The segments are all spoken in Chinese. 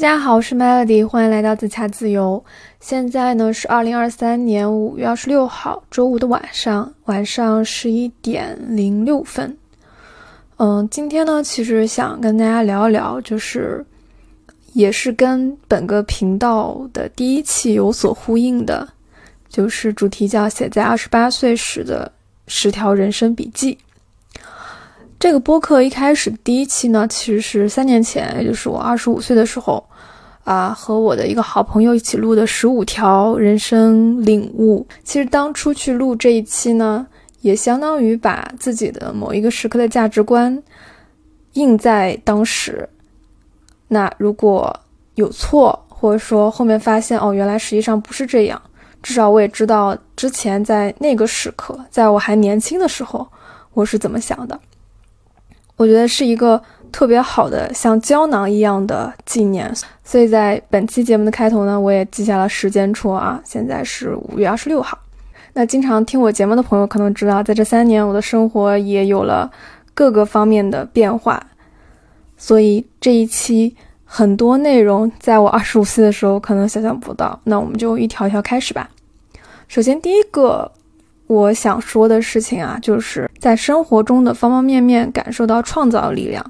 大家好，我是 Melody，欢迎来到自洽自由。现在呢是二零二三年五月二十六号周五的晚上，晚上十一点零六分。嗯，今天呢其实想跟大家聊一聊，就是也是跟本个频道的第一期有所呼应的，就是主题叫写在二十八岁时的十条人生笔记。这个播客一开始第一期呢，其实是三年前，也就是我二十五岁的时候。啊，和我的一个好朋友一起录的十五条人生领悟。其实当初去录这一期呢，也相当于把自己的某一个时刻的价值观印在当时。那如果有错，或者说后面发现哦，原来实际上不是这样，至少我也知道之前在那个时刻，在我还年轻的时候，我是怎么想的。我觉得是一个。特别好的像胶囊一样的纪念，所以在本期节目的开头呢，我也记下了时间戳啊，现在是五月二十六号。那经常听我节目的朋友可能知道，在这三年我的生活也有了各个方面的变化，所以这一期很多内容在我二十五岁的时候可能想象不到。那我们就一条一条开始吧。首先第一个我想说的事情啊，就是在生活中的方方面面感受到创造力量。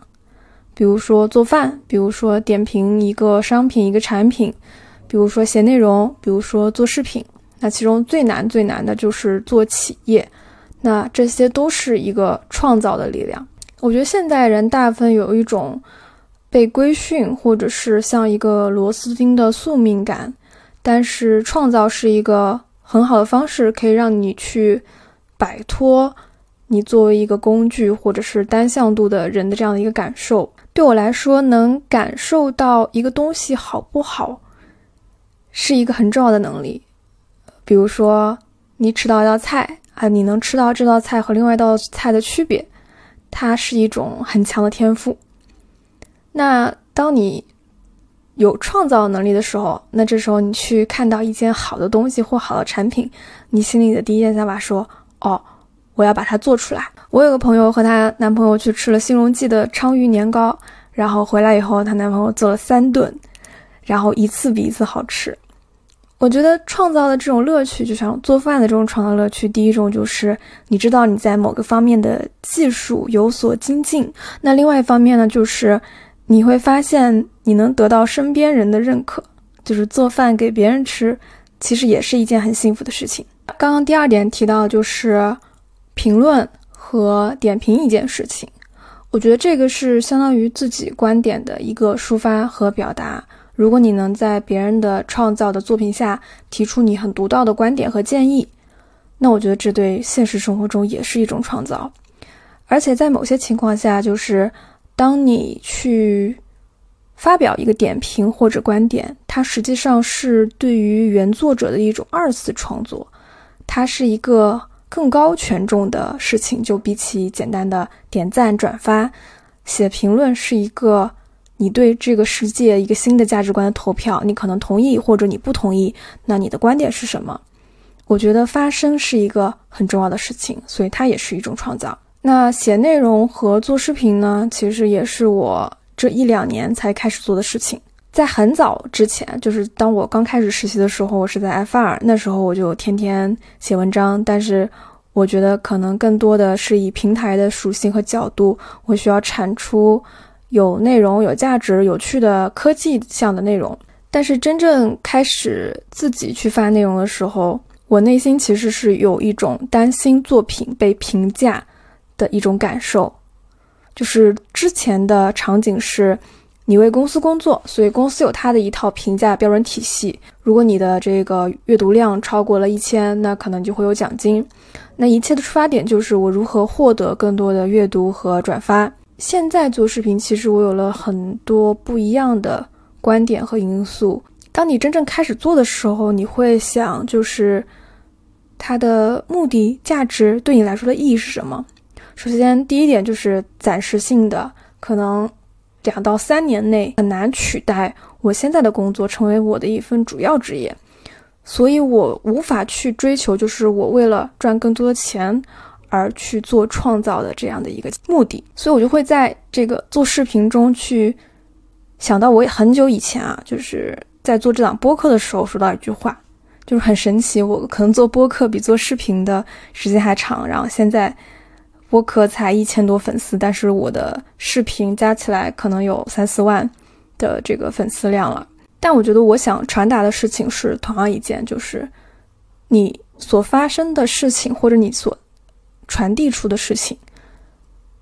比如说做饭，比如说点评一个商品、一个产品，比如说写内容，比如说做视频。那其中最难、最难的就是做企业。那这些都是一个创造的力量。我觉得现代人大部分有一种被规训，或者是像一个螺丝钉的宿命感。但是创造是一个很好的方式，可以让你去摆脱你作为一个工具或者是单向度的人的这样的一个感受。对我来说，能感受到一个东西好不好，是一个很重要的能力。比如说，你吃到一道菜啊，你能吃到这道菜和另外一道菜的区别，它是一种很强的天赋。那当你有创造能力的时候，那这时候你去看到一件好的东西或好的产品，你心里的第一件想法说：“哦。”我要把它做出来。我有个朋友和她男朋友去吃了新荣记的鲳鱼年糕，然后回来以后，她男朋友做了三顿，然后一次比一次好吃。我觉得创造的这种乐趣，就像做饭的这种创造乐趣，第一种就是你知道你在某个方面的技术有所精进，那另外一方面呢，就是你会发现你能得到身边人的认可，就是做饭给别人吃，其实也是一件很幸福的事情。刚刚第二点提到就是。评论和点评一件事情，我觉得这个是相当于自己观点的一个抒发和表达。如果你能在别人的创造的作品下提出你很独到的观点和建议，那我觉得这对现实生活中也是一种创造。而且在某些情况下，就是当你去发表一个点评或者观点，它实际上是对于原作者的一种二次创作，它是一个。更高权重的事情，就比起简单的点赞、转发、写评论，是一个你对这个世界一个新的价值观的投票。你可能同意，或者你不同意，那你的观点是什么？我觉得发声是一个很重要的事情，所以它也是一种创造。那写内容和做视频呢，其实也是我这一两年才开始做的事情。在很早之前，就是当我刚开始实习的时候，我是在 F 二，那时候我就天天写文章。但是我觉得可能更多的是以平台的属性和角度，我需要产出有内容、有价值、有趣的科技项的内容。但是真正开始自己去发内容的时候，我内心其实是有一种担心作品被评价的一种感受，就是之前的场景是。你为公司工作，所以公司有它的一套评价标准体系。如果你的这个阅读量超过了一千，那可能就会有奖金。那一切的出发点就是我如何获得更多的阅读和转发。现在做视频，其实我有了很多不一样的观点和因素。当你真正开始做的时候，你会想，就是它的目的、价值对你来说的意义是什么？首先，第一点就是暂时性的，可能。两到三年内很难取代我现在的工作成为我的一份主要职业，所以我无法去追求就是我为了赚更多的钱而去做创造的这样的一个目的，所以我就会在这个做视频中去想到我也很久以前啊，就是在做这档播客的时候说到一句话，就是很神奇，我可能做播客比做视频的时间还长，然后现在播客才一千多粉丝，但是我的视频加起来可能有三四万的这个粉丝量了。但我觉得我想传达的事情是同样一件，就是你所发生的事情或者你所传递出的事情，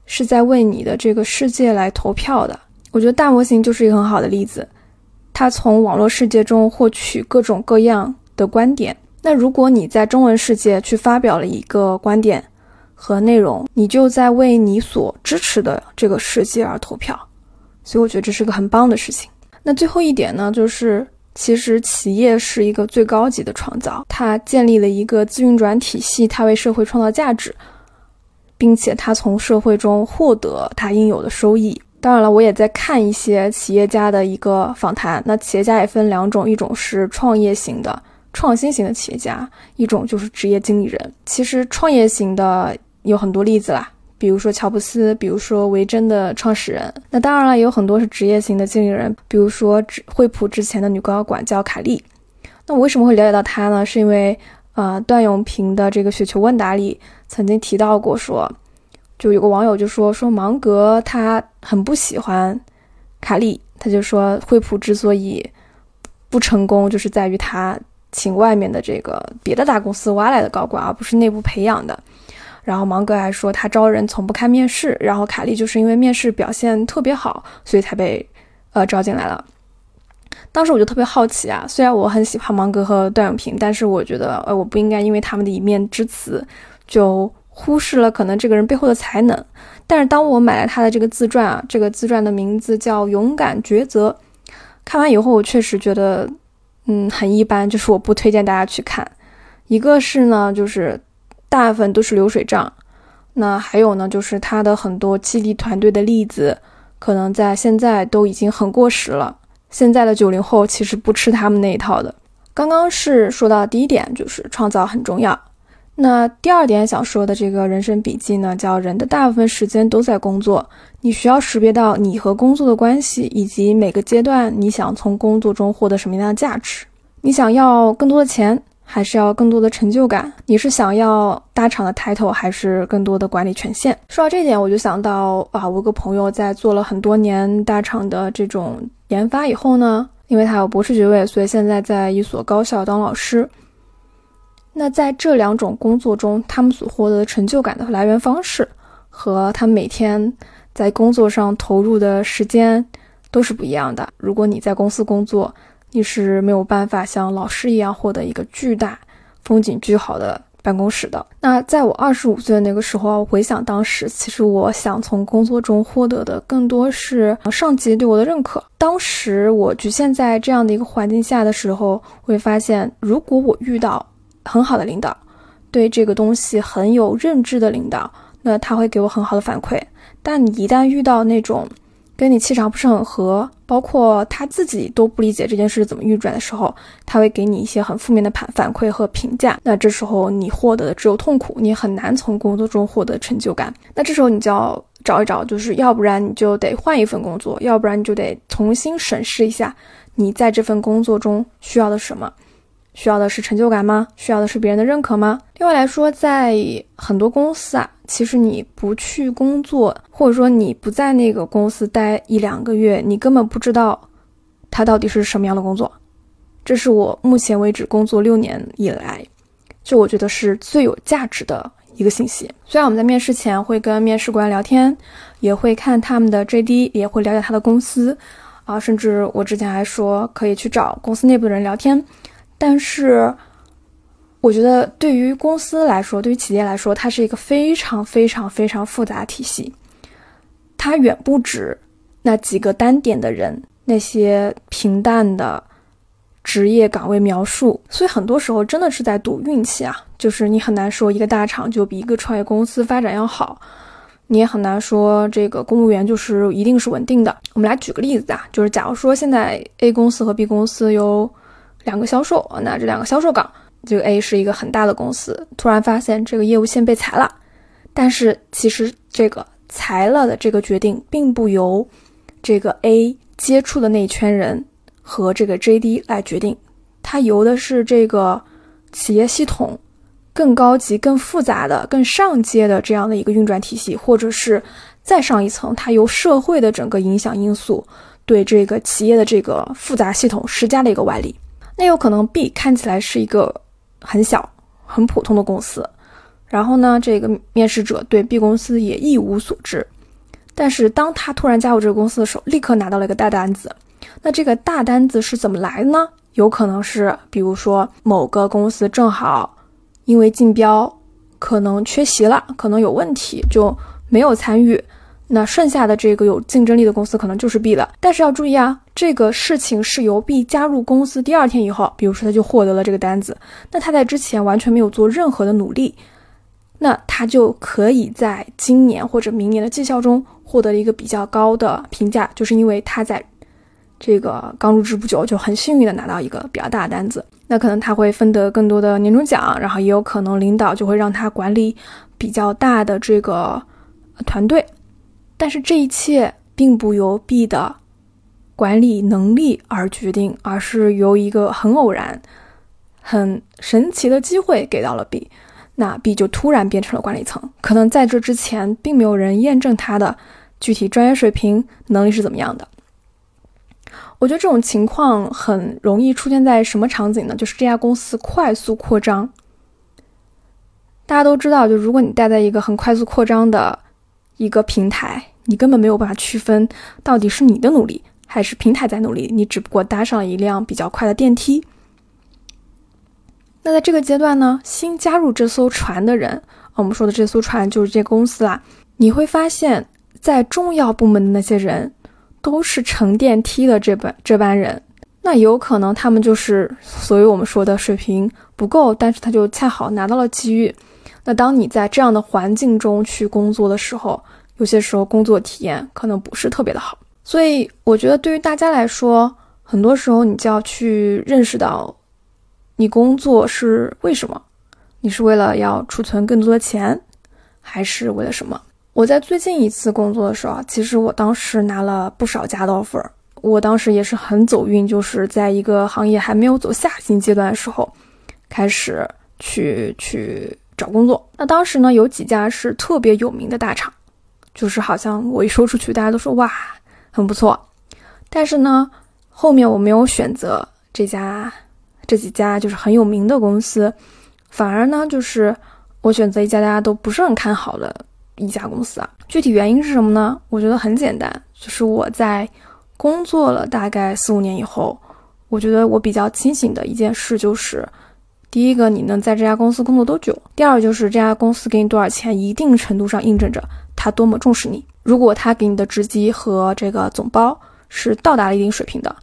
是在为你的这个世界来投票的。我觉得大模型就是一个很好的例子，它从网络世界中获取各种各样的观点。那如果你在中文世界去发表了一个观点和内容，你就在为你所支持的这个世界而投票。所以我觉得这是个很棒的事情。那最后一点呢，就是其实企业是一个最高级的创造，它建立了一个自运转体系，它为社会创造价值，并且它从社会中获得它应有的收益。当然了，我也在看一些企业家的一个访谈。那企业家也分两种，一种是创业型的、创新型的企业家，一种就是职业经理人。其实创业型的有很多例子啦，比如说乔布斯，比如说维珍的创始人。那当然了，也有很多是职业型的经理人，比如说惠普之前的女高管叫卡利。那我为什么会了解到她呢？是因为呃，段永平的这个雪球问答里曾经提到过说。就有个网友就说说芒格他很不喜欢卡利，他就说惠普之所以不成功，就是在于他请外面的这个别的大公司挖来的高管，而不是内部培养的。然后芒格还说他招人从不看面试，然后卡利就是因为面试表现特别好，所以才被呃招进来了。当时我就特别好奇啊，虽然我很喜欢芒格和段永平，但是我觉得呃我不应该因为他们的一面之词就。忽视了可能这个人背后的才能，但是当我买了他的这个自传啊，这个自传的名字叫《勇敢抉择》，看完以后我确实觉得，嗯，很一般，就是我不推荐大家去看。一个是呢，就是大部分都是流水账，那还有呢，就是他的很多激励团队的例子，可能在现在都已经很过时了。现在的九零后其实不吃他们那一套的。刚刚是说到第一点，就是创造很重要。那第二点想说的这个人生笔记呢，叫人的大部分时间都在工作，你需要识别到你和工作的关系，以及每个阶段你想从工作中获得什么样的价值。你想要更多的钱，还是要更多的成就感？你是想要大厂的 title，还是更多的管理权限？说到这点，我就想到啊，我有个朋友在做了很多年大厂的这种研发以后呢，因为他有博士学位，所以现在在一所高校当老师。那在这两种工作中，他们所获得的成就感的来源方式，和他每天在工作上投入的时间都是不一样的。如果你在公司工作，你是没有办法像老师一样获得一个巨大、风景巨好的办公室的。那在我二十五岁的那个时候，回想当时，其实我想从工作中获得的更多是上级对我的认可。当时我局限在这样的一个环境下的时候，会发现，如果我遇到很好的领导，对这个东西很有认知的领导，那他会给我很好的反馈。但你一旦遇到那种跟你气场不是很合，包括他自己都不理解这件事怎么运转的时候，他会给你一些很负面的反反馈和评价。那这时候你获得的只有痛苦，你很难从工作中获得成就感。那这时候你就要找一找，就是要不然你就得换一份工作，要不然你就得重新审视一下你在这份工作中需要的什么。需要的是成就感吗？需要的是别人的认可吗？另外来说，在很多公司啊，其实你不去工作，或者说你不在那个公司待一两个月，你根本不知道它到底是什么样的工作。这是我目前为止工作六年以来，就我觉得是最有价值的一个信息。虽然我们在面试前会跟面试官聊天，也会看他们的 JD，也会了解他的公司，啊，甚至我之前还说可以去找公司内部的人聊天。但是，我觉得对于公司来说，对于企业来说，它是一个非常非常非常复杂体系。它远不止那几个单点的人，那些平淡的职业岗位描述。所以很多时候真的是在赌运气啊！就是你很难说一个大厂就比一个创业公司发展要好，你也很难说这个公务员就是一定是稳定的。我们来举个例子啊，就是假如说现在 A 公司和 B 公司有。两个销售，那这两个销售岗，这个 A 是一个很大的公司，突然发现这个业务线被裁了，但是其实这个裁了的这个决定并不由这个 A 接触的那一圈人和这个 JD 来决定，它由的是这个企业系统更高级、更复杂的、更上阶的这样的一个运转体系，或者是再上一层，它由社会的整个影响因素对这个企业的这个复杂系统施加了一个外力。那有可能 B 看起来是一个很小、很普通的公司，然后呢，这个面试者对 B 公司也一无所知。但是当他突然加入这个公司的时候，立刻拿到了一个大单子。那这个大单子是怎么来的呢？有可能是，比如说某个公司正好因为竞标可能缺席了，可能有问题就没有参与。那剩下的这个有竞争力的公司可能就是 B 了。但是要注意啊，这个事情是由 B 加入公司第二天以后，比如说他就获得了这个单子，那他在之前完全没有做任何的努力。那他就可以在今年或者明年的绩效中获得一个比较高的评价，就是因为他在这个刚入职不久就很幸运的拿到一个比较大的单子，那可能他会分得更多的年终奖，然后也有可能领导就会让他管理比较大的这个团队，但是这一切并不由 B 的管理能力而决定，而是由一个很偶然、很神奇的机会给到了 B。那 B 就突然变成了管理层，可能在这之前并没有人验证他的具体专业水平能力是怎么样的。我觉得这种情况很容易出现在什么场景呢？就是这家公司快速扩张。大家都知道，就如果你待在一个很快速扩张的一个平台，你根本没有办法区分到底是你的努力还是平台在努力，你只不过搭上了一辆比较快的电梯。那在这个阶段呢，新加入这艘船的人，我们说的这艘船就是这公司啦。你会发现在重要部门的那些人，都是乘电梯的这班这班人。那有可能他们就是所谓我们说的水平不够，但是他就恰好拿到了机遇。那当你在这样的环境中去工作的时候，有些时候工作体验可能不是特别的好。所以我觉得对于大家来说，很多时候你就要去认识到。你工作是为什么？你是为了要储存更多的钱，还是为了什么？我在最近一次工作的时候，其实我当时拿了不少家的 offer，我当时也是很走运，就是在一个行业还没有走下行阶段的时候，开始去去找工作。那当时呢，有几家是特别有名的大厂，就是好像我一说出去，大家都说哇，很不错。但是呢，后面我没有选择这家。这几家就是很有名的公司，反而呢，就是我选择一家大家都不是很看好的一家公司啊。具体原因是什么呢？我觉得很简单，就是我在工作了大概四五年以后，我觉得我比较清醒的一件事就是，第一个，你能在这家公司工作多久；第二，就是这家公司给你多少钱，一定程度上印证着他多么重视你。如果他给你的职级和这个总包是到达了一定水平的，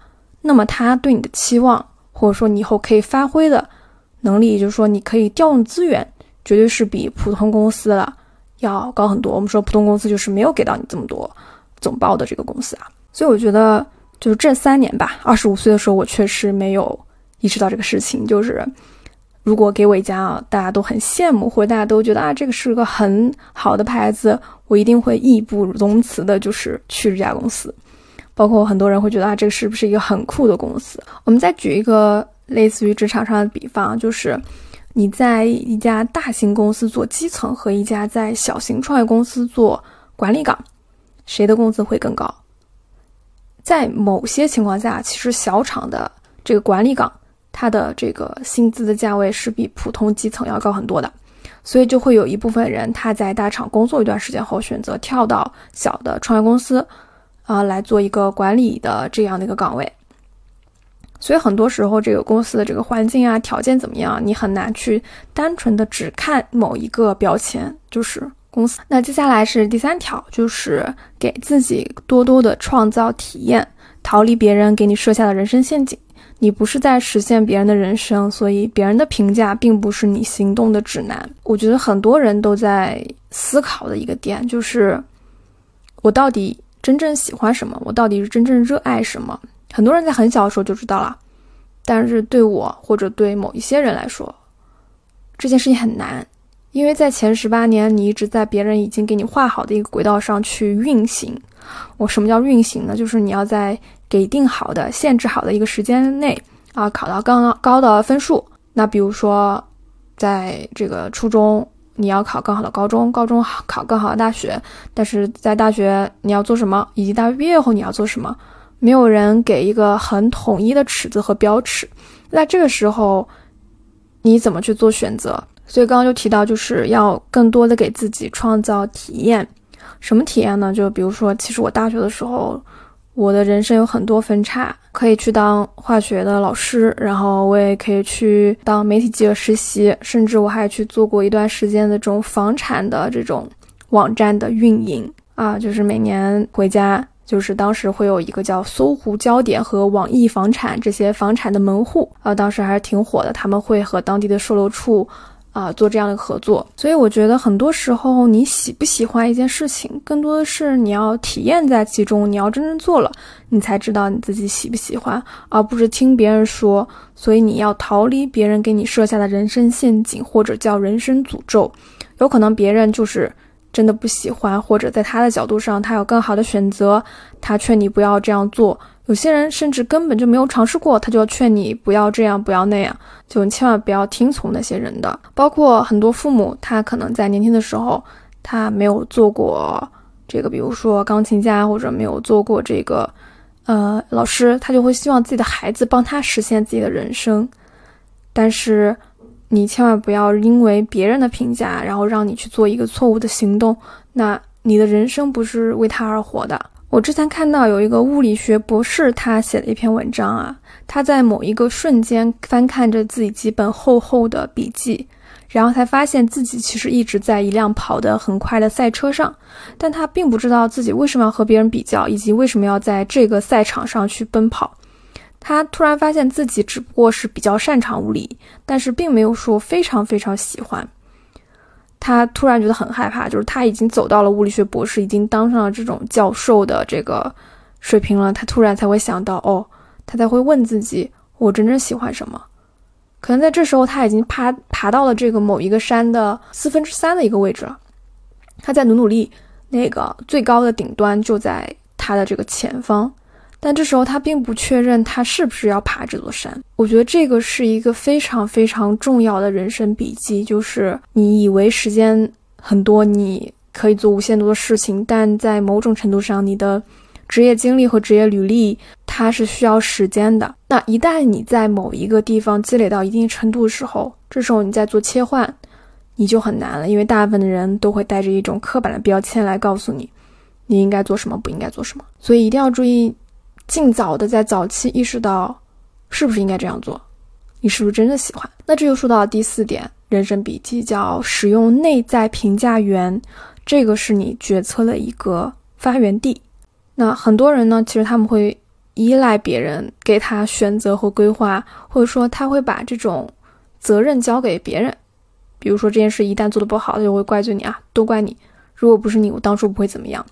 那么他对你的期望。或者说你以后可以发挥的能力，也就是说你可以调用资源，绝对是比普通公司了要高很多。我们说普通公司就是没有给到你这么多总包的这个公司啊。所以我觉得就是这三年吧，二十五岁的时候我确实没有意识到这个事情。就是如果给我一家啊大家都很羡慕，或者大家都觉得啊这个是个很好的牌子，我一定会义不容辞的，就是去这家公司。包括很多人会觉得啊，这个是不是一个很酷的公司？我们再举一个类似于职场上的比方，就是你在一家大型公司做基层和一家在小型创业公司做管理岗，谁的工资会更高？在某些情况下，其实小厂的这个管理岗，它的这个薪资的价位是比普通基层要高很多的，所以就会有一部分人他在大厂工作一段时间后，选择跳到小的创业公司。啊，来做一个管理的这样的一个岗位，所以很多时候这个公司的这个环境啊、条件怎么样，你很难去单纯的只看某一个标签，就是公司。那接下来是第三条，就是给自己多多的创造体验，逃离别人给你设下的人生陷阱。你不是在实现别人的人生，所以别人的评价并不是你行动的指南。我觉得很多人都在思考的一个点就是，我到底。真正喜欢什么？我到底是真正热爱什么？很多人在很小的时候就知道了，但是对我或者对某一些人来说，这件事情很难，因为在前十八年，你一直在别人已经给你画好的一个轨道上去运行。我什么叫运行呢？就是你要在给定好的、限制好的一个时间内啊，考到更高的分数。那比如说，在这个初中，你要考更好的高中；高中考更好的大学。但是在大学你要做什么，以及大学毕业后你要做什么，没有人给一个很统一的尺子和标尺。那这个时候，你怎么去做选择？所以刚刚就提到，就是要更多的给自己创造体验。什么体验呢？就比如说，其实我大学的时候，我的人生有很多分叉，可以去当化学的老师，然后我也可以去当媒体记者实习，甚至我还去做过一段时间的这种房产的这种网站的运营啊，就是每年回家。就是当时会有一个叫搜狐焦点和网易房产这些房产的门户啊，当时还是挺火的。他们会和当地的售楼处啊做这样的合作，所以我觉得很多时候你喜不喜欢一件事情，更多的是你要体验在其中，你要真正做了，你才知道你自己喜不喜欢，而不是听别人说。所以你要逃离别人给你设下的人生陷阱，或者叫人生诅咒。有可能别人就是。真的不喜欢，或者在他的角度上，他有更好的选择，他劝你不要这样做。有些人甚至根本就没有尝试过，他就要劝你不要这样，不要那样。就千万不要听从那些人的。包括很多父母，他可能在年轻的时候，他没有做过这个，比如说钢琴家，或者没有做过这个，呃，老师，他就会希望自己的孩子帮他实现自己的人生，但是。你千万不要因为别人的评价，然后让你去做一个错误的行动。那你的人生不是为他而活的。我之前看到有一个物理学博士，他写了一篇文章啊，他在某一个瞬间翻看着自己几本厚厚的笔记，然后才发现自己其实一直在一辆跑得很快的赛车上，但他并不知道自己为什么要和别人比较，以及为什么要在这个赛场上去奔跑。他突然发现自己只不过是比较擅长物理，但是并没有说非常非常喜欢。他突然觉得很害怕，就是他已经走到了物理学博士，已经当上了这种教授的这个水平了。他突然才会想到，哦，他才会问自己，我真正喜欢什么？可能在这时候，他已经爬爬到了这个某一个山的四分之三的一个位置了。他在努努力，那个最高的顶端就在他的这个前方。但这时候他并不确认他是不是要爬这座山。我觉得这个是一个非常非常重要的人生笔记，就是你以为时间很多，你可以做无限多的事情，但在某种程度上，你的职业经历和职业履历它是需要时间的。那一旦你在某一个地方积累到一定程度的时候，这时候你再做切换，你就很难了，因为大部分的人都会带着一种刻板的标签来告诉你，你应该做什么，不应该做什么。所以一定要注意。尽早的在早期意识到，是不是应该这样做？你是不是真的喜欢？那这就说到第四点，人生笔记叫使用内在评价源，这个是你决策的一个发源地。那很多人呢，其实他们会依赖别人给他选择和规划，或者说他会把这种责任交给别人。比如说这件事一旦做的不好，他就会怪罪你啊，都怪你。如果不是你，我当初不会怎么样。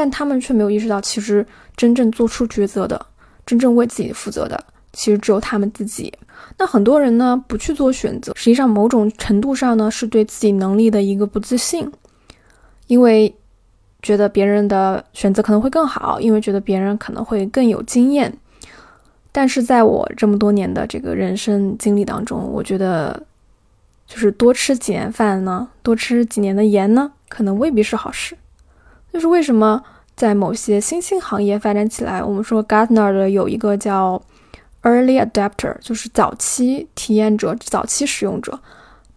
但他们却没有意识到，其实真正做出抉择的、真正为自己负责的，其实只有他们自己。那很多人呢，不去做选择，实际上某种程度上呢，是对自己能力的一个不自信，因为觉得别人的选择可能会更好，因为觉得别人可能会更有经验。但是在我这么多年的这个人生经历当中，我觉得，就是多吃几年饭呢，多吃几年的盐呢，可能未必是好事。就是为什么在某些新兴行业发展起来，我们说 Gartner 的有一个叫 Early Adapter，就是早期体验者、早期使用者，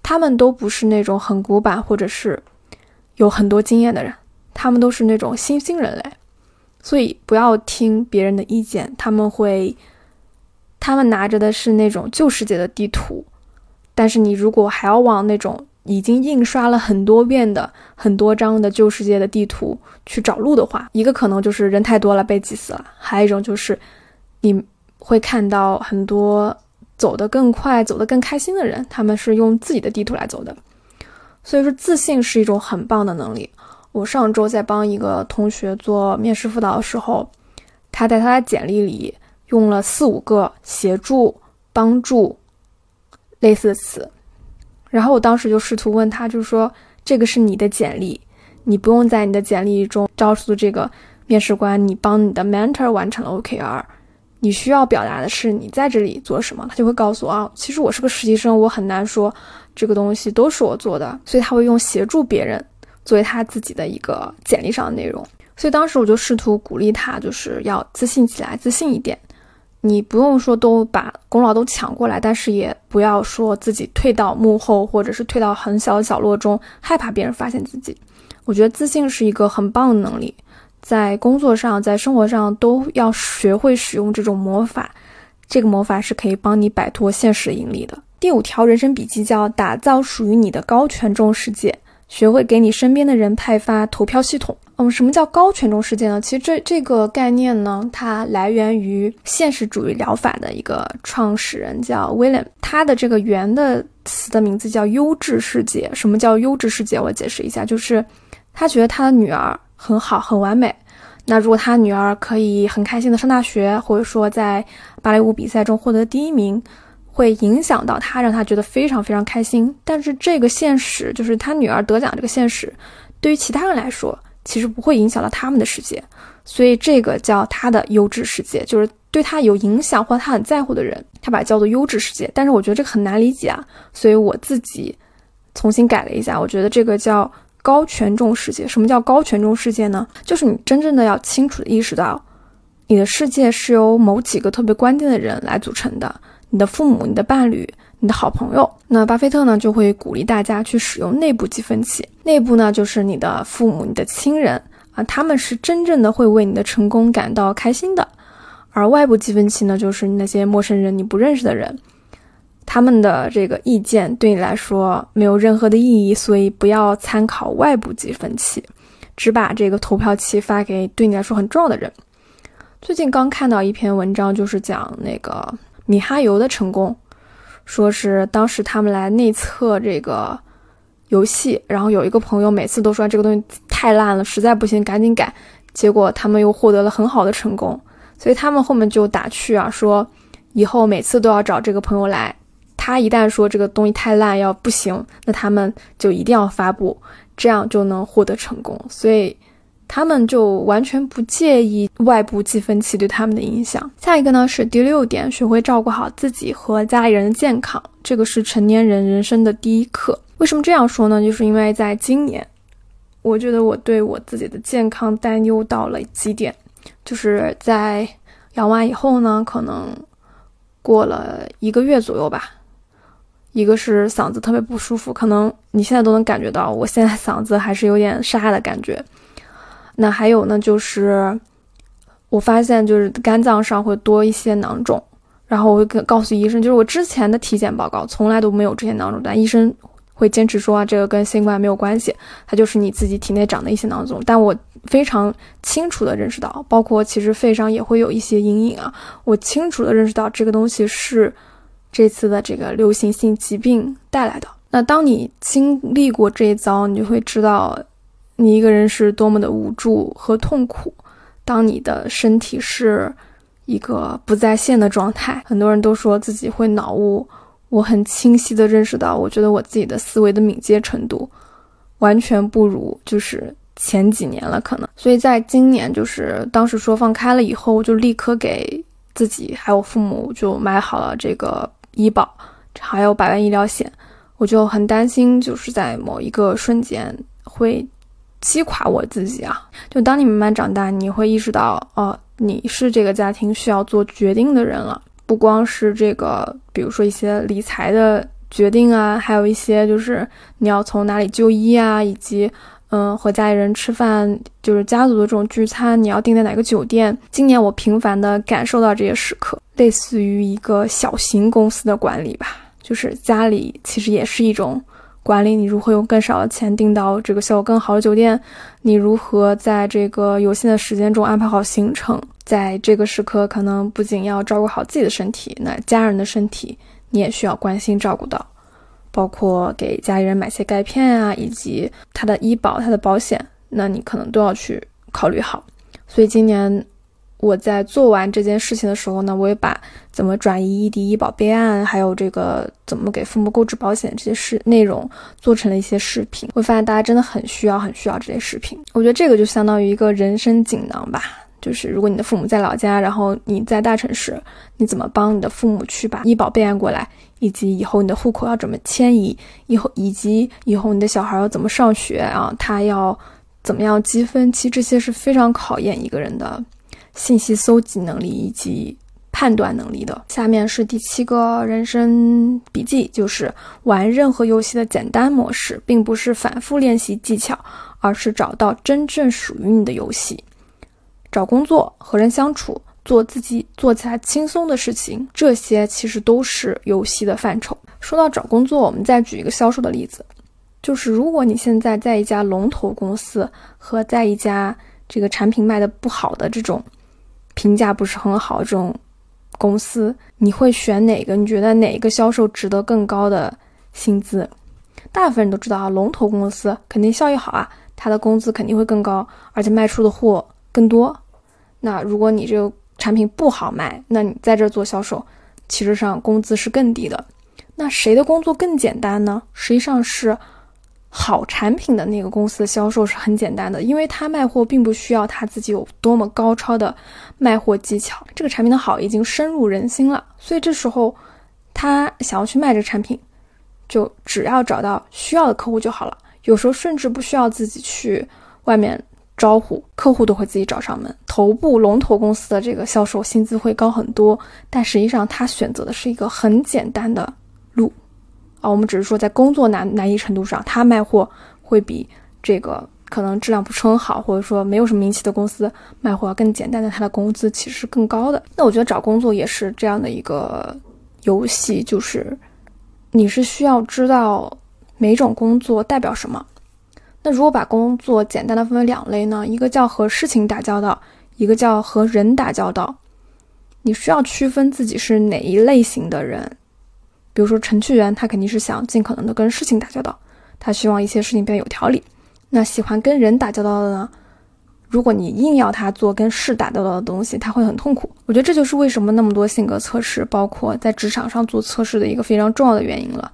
他们都不是那种很古板或者是有很多经验的人，他们都是那种新兴人类。所以不要听别人的意见，他们会，他们拿着的是那种旧世界的地图，但是你如果还要往那种。已经印刷了很多遍的很多张的旧世界的地图去找路的话，一个可能就是人太多了被挤死了，还有一种就是你会看到很多走得更快、走得更开心的人，他们是用自己的地图来走的。所以说，自信是一种很棒的能力。我上周在帮一个同学做面试辅导的时候，他在他的简历里用了四五个协助、帮助类似的词。然后我当时就试图问他，就是说这个是你的简历，你不用在你的简历中告诉这个面试官你帮你的 mentor 完成了 OKR，你需要表达的是你在这里做什么。他就会告诉我啊，其实我是个实习生，我很难说这个东西都是我做的，所以他会用协助别人作为他自己的一个简历上的内容。所以当时我就试图鼓励他，就是要自信起来，自信一点。你不用说都把功劳都抢过来，但是也不要说自己退到幕后，或者是退到很小的角落中，害怕别人发现自己。我觉得自信是一个很棒的能力，在工作上，在生活上都要学会使用这种魔法。这个魔法是可以帮你摆脱现实引力的。第五条人生笔记叫打造属于你的高权重世界，学会给你身边的人派发投票系统。嗯，什么叫高权重事件呢？其实这这个概念呢，它来源于现实主义疗法的一个创始人叫 William，他的这个原的词的名字叫优质世界。什么叫优质世界？我解释一下，就是他觉得他的女儿很好，很完美。那如果他女儿可以很开心的上大学，或者说在芭蕾舞比赛中获得第一名，会影响到他，让他觉得非常非常开心。但是这个现实，就是他女儿得奖这个现实，对于其他人来说。其实不会影响到他们的世界，所以这个叫他的优质世界，就是对他有影响或他很在乎的人，他把它叫做优质世界。但是我觉得这个很难理解啊，所以我自己重新改了一下，我觉得这个叫高权重世界。什么叫高权重世界呢？就是你真正的要清楚的意识到，你的世界是由某几个特别关键的人来组成的，你的父母、你的伴侣。你的好朋友，那巴菲特呢就会鼓励大家去使用内部积分器。内部呢就是你的父母、你的亲人啊，他们是真正的会为你的成功感到开心的。而外部积分器呢，就是那些陌生人、你不认识的人，他们的这个意见对你来说没有任何的意义，所以不要参考外部积分器，只把这个投票器发给对你来说很重要的人。最近刚看到一篇文章，就是讲那个米哈游的成功。说是当时他们来内测这个游戏，然后有一个朋友每次都说这个东西太烂了，实在不行赶紧改。结果他们又获得了很好的成功，所以他们后面就打趣啊，说以后每次都要找这个朋友来。他一旦说这个东西太烂要不行，那他们就一定要发布，这样就能获得成功。所以。他们就完全不介意外部积分器对他们的影响。下一个呢是第六点，学会照顾好自己和家里人的健康，这个是成年人人生的第一课。为什么这样说呢？就是因为在今年，我觉得我对我自己的健康担忧到了极点。就是在养完以后呢，可能过了一个月左右吧，一个是嗓子特别不舒服，可能你现在都能感觉到，我现在嗓子还是有点沙的感觉。那还有呢，就是我发现就是肝脏上会多一些囊肿，然后我会跟告诉医生，就是我之前的体检报告从来都没有这些囊肿，但医生会坚持说啊，这个跟新冠没有关系，它就是你自己体内长的一些囊肿。但我非常清楚的认识到，包括其实肺上也会有一些阴影啊，我清楚的认识到这个东西是这次的这个流行性疾病带来的。那当你经历过这一遭，你就会知道。你一个人是多么的无助和痛苦，当你的身体是一个不在线的状态，很多人都说自己会脑雾。我很清晰的认识到，我觉得我自己的思维的敏捷程度完全不如就是前几年了，可能。所以在今年，就是当时说放开了以后，我就立刻给自己还有父母就买好了这个医保，还有百万医疗险。我就很担心，就是在某一个瞬间会。击垮我自己啊！就当你慢慢长大，你会意识到，哦，你是这个家庭需要做决定的人了。不光是这个，比如说一些理财的决定啊，还有一些就是你要从哪里就医啊，以及嗯和家里人吃饭，就是家族的这种聚餐，你要订在哪个酒店。今年我频繁的感受到这些时刻，类似于一个小型公司的管理吧，就是家里其实也是一种。管理你如何用更少的钱订到这个效果更好的酒店？你如何在这个有限的时间中安排好行程？在这个时刻，可能不仅要照顾好自己的身体，那家人的身体你也需要关心照顾到，包括给家里人买些钙片啊，以及他的医保、他的保险，那你可能都要去考虑好。所以今年我在做完这件事情的时候呢，我也把怎么转移异地医保备案，还有这个怎么给父母购置保险这些事内容做成了一些视频。会发现大家真的很需要，很需要这些视频。我觉得这个就相当于一个人生锦囊吧，就是如果你的父母在老家，然后你在大城市，你怎么帮你的父母去把医保备案过来，以及以后你的户口要怎么迁移，以后以及以后你的小孩要怎么上学啊，他要怎么样积分，其实这些是非常考验一个人的。信息搜集能力以及判断能力的。下面是第七个人生笔记，就是玩任何游戏的简单模式，并不是反复练习技巧，而是找到真正属于你的游戏。找工作、和人相处、做自己做起来轻松的事情，这些其实都是游戏的范畴。说到找工作，我们再举一个销售的例子，就是如果你现在在一家龙头公司和在一家这个产品卖的不好的这种。评价不是很好，这种公司你会选哪个？你觉得哪个销售值得更高的薪资？大部分人都知道啊，龙头公司肯定效益好啊，他的工资肯定会更高，而且卖出的货更多。那如果你这个产品不好卖，那你在这做销售，其实上工资是更低的。那谁的工作更简单呢？实际上是。好产品的那个公司的销售是很简单的，因为他卖货并不需要他自己有多么高超的卖货技巧，这个产品的好已经深入人心了，所以这时候他想要去卖这产品，就只要找到需要的客户就好了。有时候甚至不需要自己去外面招呼，客户都会自己找上门。头部龙头公司的这个销售薪资会高很多，但实际上他选择的是一个很简单的。啊，我们只是说在工作难难易程度上，他卖货会比这个可能质量不是很好，或者说没有什么名气的公司卖货要更简单的，他的工资其实是更高的。那我觉得找工作也是这样的一个游戏，就是你是需要知道每种工作代表什么。那如果把工作简单的分为两类呢？一个叫和事情打交道，一个叫和人打交道。你需要区分自己是哪一类型的人。比如说程序员，他肯定是想尽可能的跟事情打交道，他希望一些事情变得有条理。那喜欢跟人打交道的呢？如果你硬要他做跟事打交道的东西，他会很痛苦。我觉得这就是为什么那么多性格测试，包括在职场上做测试的一个非常重要的原因了。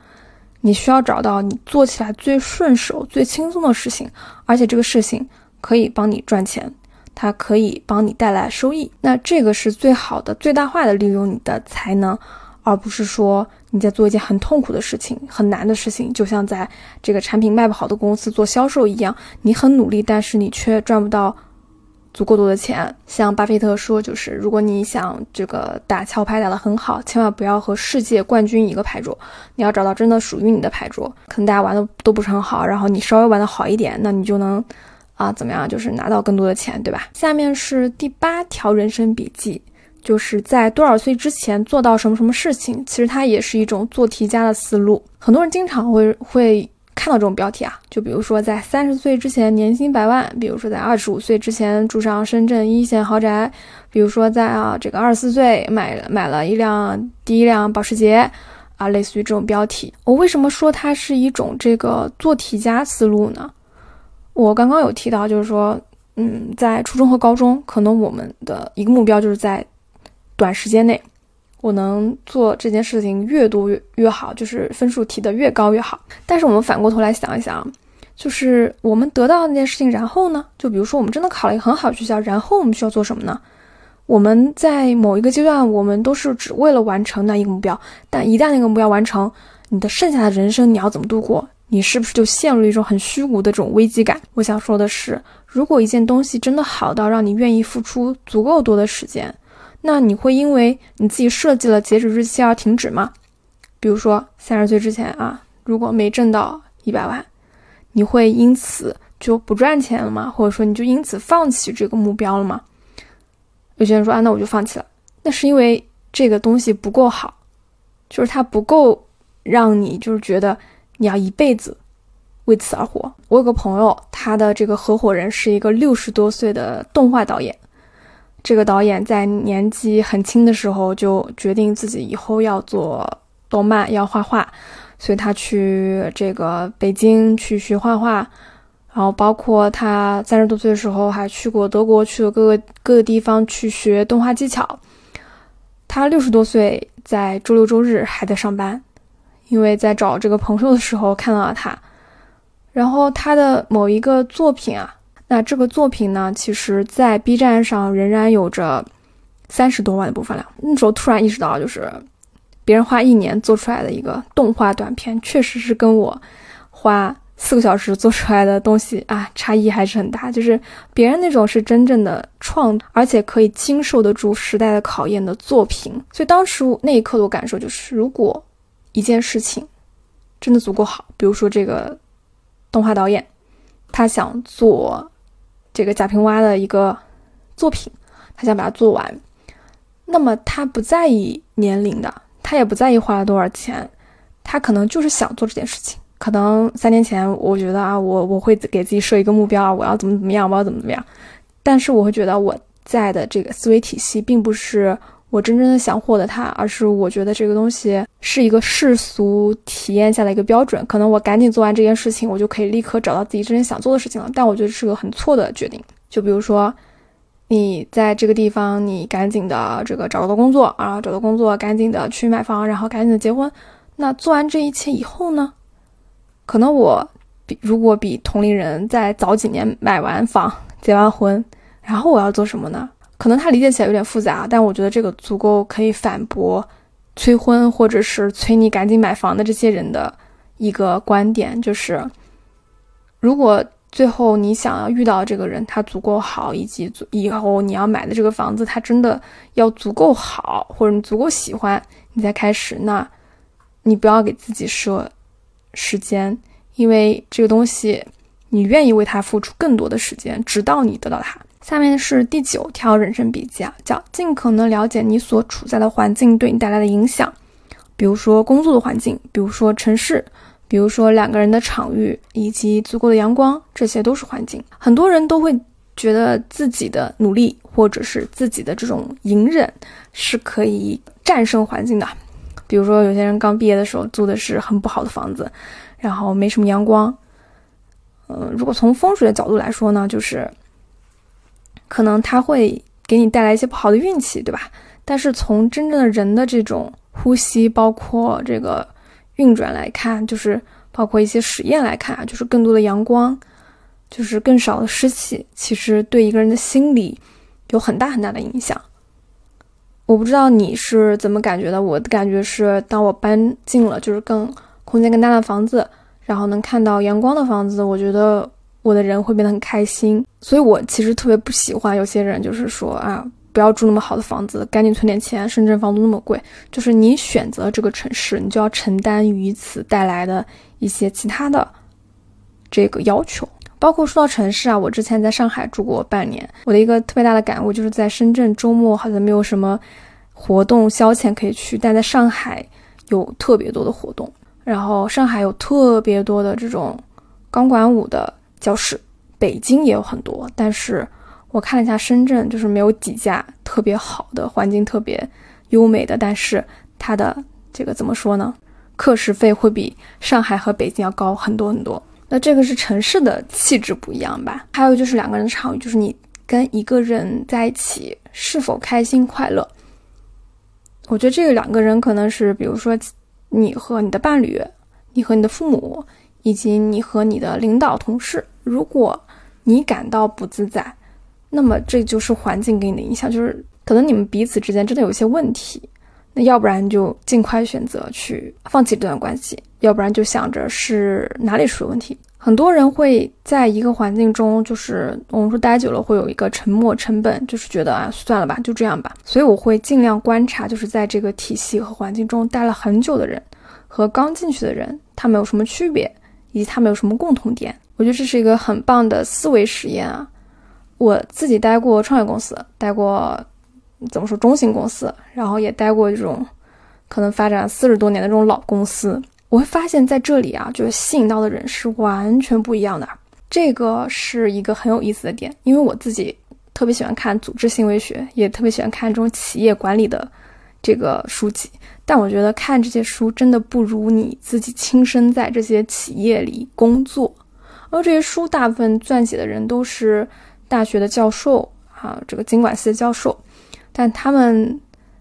你需要找到你做起来最顺手、最轻松的事情，而且这个事情可以帮你赚钱，它可以帮你带来收益。那这个是最好的、最大化的利用你的才能。而不是说你在做一件很痛苦的事情、很难的事情，就像在这个产品卖不好的公司做销售一样，你很努力，但是你却赚不到足够多的钱。像巴菲特说，就是如果你想这个打桥牌打得很好，千万不要和世界冠军一个牌桌，你要找到真的属于你的牌桌。可能大家玩的都不是很好，然后你稍微玩的好一点，那你就能啊怎么样，就是拿到更多的钱，对吧？下面是第八条人生笔记。就是在多少岁之前做到什么什么事情，其实它也是一种做题家的思路。很多人经常会会看到这种标题啊，就比如说在三十岁之前年薪百万，比如说在二十五岁之前住上深圳一线豪宅，比如说在啊这个二十四岁买买了一辆第一辆保时捷，啊，类似于这种标题。我为什么说它是一种这个做题家思路呢？我刚刚有提到，就是说，嗯，在初中和高中，可能我们的一个目标就是在短时间内，我能做这件事情越多越越好，就是分数提的越高越好。但是我们反过头来想一想，就是我们得到那件事情，然后呢？就比如说我们真的考了一个很好的学校，然后我们需要做什么呢？我们在某一个阶段，我们都是只为了完成那一个目标，但一旦那个目标完成，你的剩下的人生你要怎么度过？你是不是就陷入一种很虚无的这种危机感？我想说的是，如果一件东西真的好到让你愿意付出足够多的时间。那你会因为你自己设计了截止日期而停止吗？比如说三十岁之前啊，如果没挣到一百万，你会因此就不赚钱了吗？或者说你就因此放弃这个目标了吗？有些人说啊，那我就放弃了。那是因为这个东西不够好，就是它不够让你就是觉得你要一辈子为此而活。我有个朋友，他的这个合伙人是一个六十多岁的动画导演。这个导演在年纪很轻的时候就决定自己以后要做动漫，要画画，所以他去这个北京去学画画，然后包括他三十多岁的时候还去过德国，去了各个各个地方去学动画技巧。他六十多岁在周六周日还在上班，因为在找这个朋友的时候看到了他。然后他的某一个作品啊，那这个作品呢，其实在 B 站上仍然有着三十多万的播放量。那时候突然意识到，就是别人花一年做出来的一个动画短片，确实是跟我花四个小时做出来的东西啊，差异还是很大。就是别人那种是真正的创，而且可以经受得住时代的考验的作品。所以当时那一刻的感受就是，如果一件事情真的足够好，比如说这个。动画导演，他想做这个贾平凹的一个作品，他想把它做完。那么他不在意年龄的，他也不在意花了多少钱，他可能就是想做这件事情。可能三年前，我觉得啊，我我会给自己设一个目标啊，我要怎么怎么样，我要怎么怎么样。但是我会觉得我在的这个思维体系并不是。我真正的想获得它，而是我觉得这个东西是一个世俗体验下的一个标准。可能我赶紧做完这件事情，我就可以立刻找到自己真正想做的事情了。但我觉得是个很错的决定。就比如说，你在这个地方，你赶紧的这个找到工作啊，找到工作，赶紧的去买房，然后赶紧的结婚。那做完这一切以后呢？可能我比如果比同龄人再早几年买完房、结完婚，然后我要做什么呢？可能他理解起来有点复杂，但我觉得这个足够可以反驳催婚或者是催你赶紧买房的这些人的一个观点，就是如果最后你想要遇到这个人，他足够好，以及以后你要买的这个房子，他真的要足够好，或者你足够喜欢，你再开始，那你不要给自己设时间，因为这个东西你愿意为他付出更多的时间，直到你得到它。下面是第九条人生笔记啊，叫尽可能了解你所处在的环境对你带来的影响，比如说工作的环境，比如说城市，比如说两个人的场域，以及足够的阳光，这些都是环境。很多人都会觉得自己的努力或者是自己的这种隐忍是可以战胜环境的。比如说有些人刚毕业的时候租的是很不好的房子，然后没什么阳光。嗯，如果从风水的角度来说呢，就是。可能他会给你带来一些不好的运气，对吧？但是从真正的人的这种呼吸，包括这个运转来看，就是包括一些实验来看，就是更多的阳光，就是更少的湿气，其实对一个人的心理有很大很大的影响。我不知道你是怎么感觉的，我的感觉是，当我搬进了就是更空间更大的房子，然后能看到阳光的房子，我觉得。我的人会变得很开心，所以我其实特别不喜欢有些人，就是说啊，不要住那么好的房子，赶紧存点钱。深圳房租那么贵，就是你选择这个城市，你就要承担于此带来的一些其他的这个要求。包括说到城市啊，我之前在上海住过半年，我的一个特别大的感悟就是在深圳周末好像没有什么活动消遣可以去，但在上海有特别多的活动，然后上海有特别多的这种钢管舞的。教室，北京也有很多，但是我看了一下深圳，就是没有几家特别好的，环境特别优美的，但是它的这个怎么说呢？课时费会比上海和北京要高很多很多。那这个是城市的气质不一样吧？还有就是两个人的场域，就是你跟一个人在一起是否开心快乐。我觉得这个两个人可能是，比如说你和你的伴侣，你和你的父母。以及你和你的领导、同事，如果你感到不自在，那么这就是环境给你的影响，就是可能你们彼此之间真的有些问题。那要不然就尽快选择去放弃这段关系，要不然就想着是哪里出了问题。很多人会在一个环境中，就是我们说待久了会有一个沉没成本，就是觉得啊算了吧，就这样吧。所以我会尽量观察，就是在这个体系和环境中待了很久的人和刚进去的人，他们有什么区别。以及他们有什么共同点？我觉得这是一个很棒的思维实验啊！我自己待过创业公司，待过怎么说中型公司，然后也待过这种可能发展四十多年的这种老公司。我会发现在这里啊，就是吸引到的人是完全不一样的。这个是一个很有意思的点，因为我自己特别喜欢看组织行为学，也特别喜欢看这种企业管理的这个书籍。但我觉得看这些书真的不如你自己亲身在这些企业里工作，而这些书大部分撰写的人都是大学的教授啊，这个经管系的教授，但他们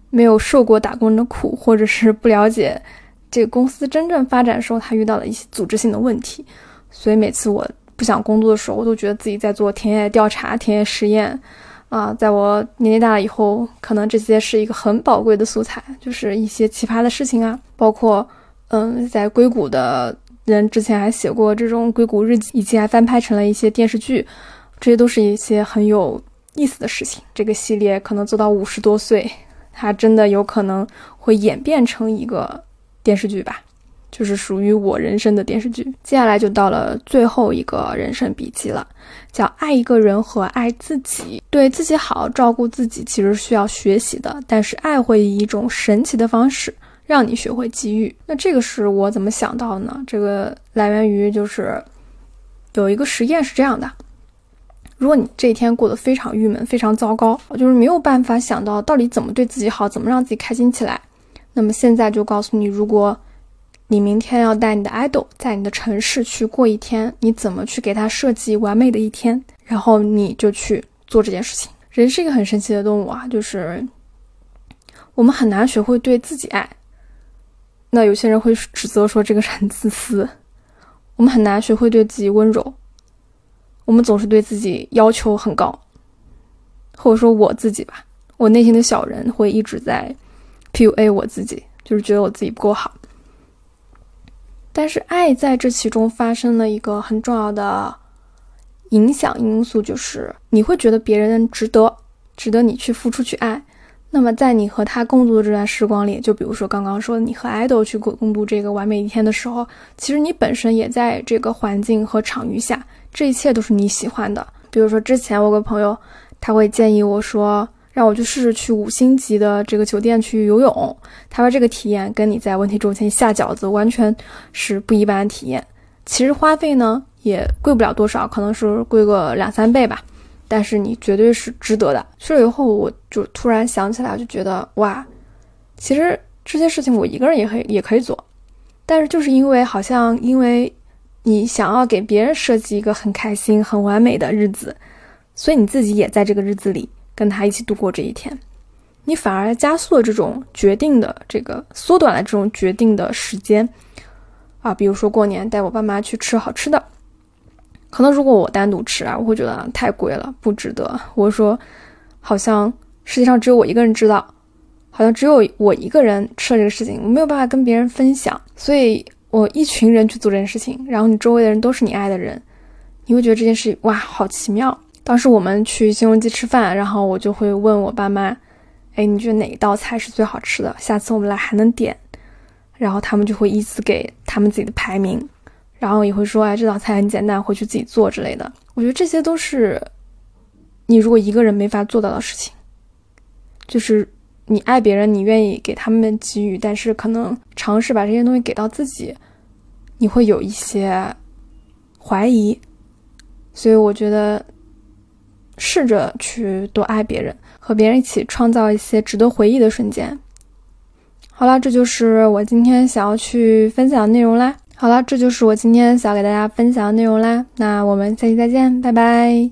没有受过打工人的苦，或者是不了解这个公司真正发展时候他遇到的一些组织性的问题，所以每次我不想工作的时候，我都觉得自己在做田野调查、田野实验。啊，在我年纪大了以后，可能这些是一个很宝贵的素材，就是一些奇葩的事情啊，包括，嗯，在硅谷的人之前还写过这种硅谷日记，以及还翻拍成了一些电视剧，这些都是一些很有意思的事情。这个系列可能做到五十多岁，它真的有可能会演变成一个电视剧吧。就是属于我人生的电视剧。接下来就到了最后一个人生笔记了，叫爱一个人和爱自己。对自己好，照顾自己，其实需要学习的。但是爱会以一种神奇的方式让你学会给予。那这个是我怎么想到呢？这个来源于就是有一个实验是这样的：如果你这一天过得非常郁闷、非常糟糕，就是没有办法想到到底怎么对自己好，怎么让自己开心起来，那么现在就告诉你，如果你明天要带你的 idol 在你的城市去过一天，你怎么去给他设计完美的一天？然后你就去做这件事情。人是一个很神奇的动物啊，就是我们很难学会对自己爱。那有些人会指责说这个人很自私。我们很难学会对自己温柔。我们总是对自己要求很高，或者说我自己吧，我内心的小人会一直在 PUA 我自己，就是觉得我自己不够好。但是爱在这其中发生了一个很重要的影响因素，就是你会觉得别人值得，值得你去付出去爱。那么在你和他共度的这段时光里，就比如说刚刚说你和爱豆去共共度这个完美一天的时候，其实你本身也在这个环境和场域下，这一切都是你喜欢的。比如说之前我个朋友，他会建议我说。让我去试试去五星级的这个酒店去游泳，他说这个体验跟你在温体中心下饺子完全是不一般的体验。其实花费呢也贵不了多少，可能是贵个两三倍吧，但是你绝对是值得的。去了以后，我就突然想起来，就觉得哇，其实这些事情我一个人也可以也可以做，但是就是因为好像因为你想要给别人设计一个很开心、很完美的日子，所以你自己也在这个日子里。跟他一起度过这一天，你反而加速了这种决定的这个缩短了这种决定的时间啊。比如说过年带我爸妈去吃好吃的，可能如果我单独吃啊，我会觉得太贵了，不值得。我说，好像世界上只有我一个人知道，好像只有我一个人吃了这个事情，我没有办法跟别人分享。所以我一群人去做这件事情，然后你周围的人都是你爱的人，你会觉得这件事哇，好奇妙。当时我们去新荣记吃饭，然后我就会问我爸妈：“哎，你觉得哪一道菜是最好吃的？下次我们来还能点。”然后他们就会依次给他们自己的排名，然后也会说：“哎，这道菜很简单，回去自己做之类的。”我觉得这些都是你如果一个人没法做到的事情，就是你爱别人，你愿意给他们给予，但是可能尝试把这些东西给到自己，你会有一些怀疑，所以我觉得。试着去多爱别人，和别人一起创造一些值得回忆的瞬间。好了，这就是我今天想要去分享的内容啦。好了，这就是我今天想给大家分享的内容啦。那我们下期再见，拜拜。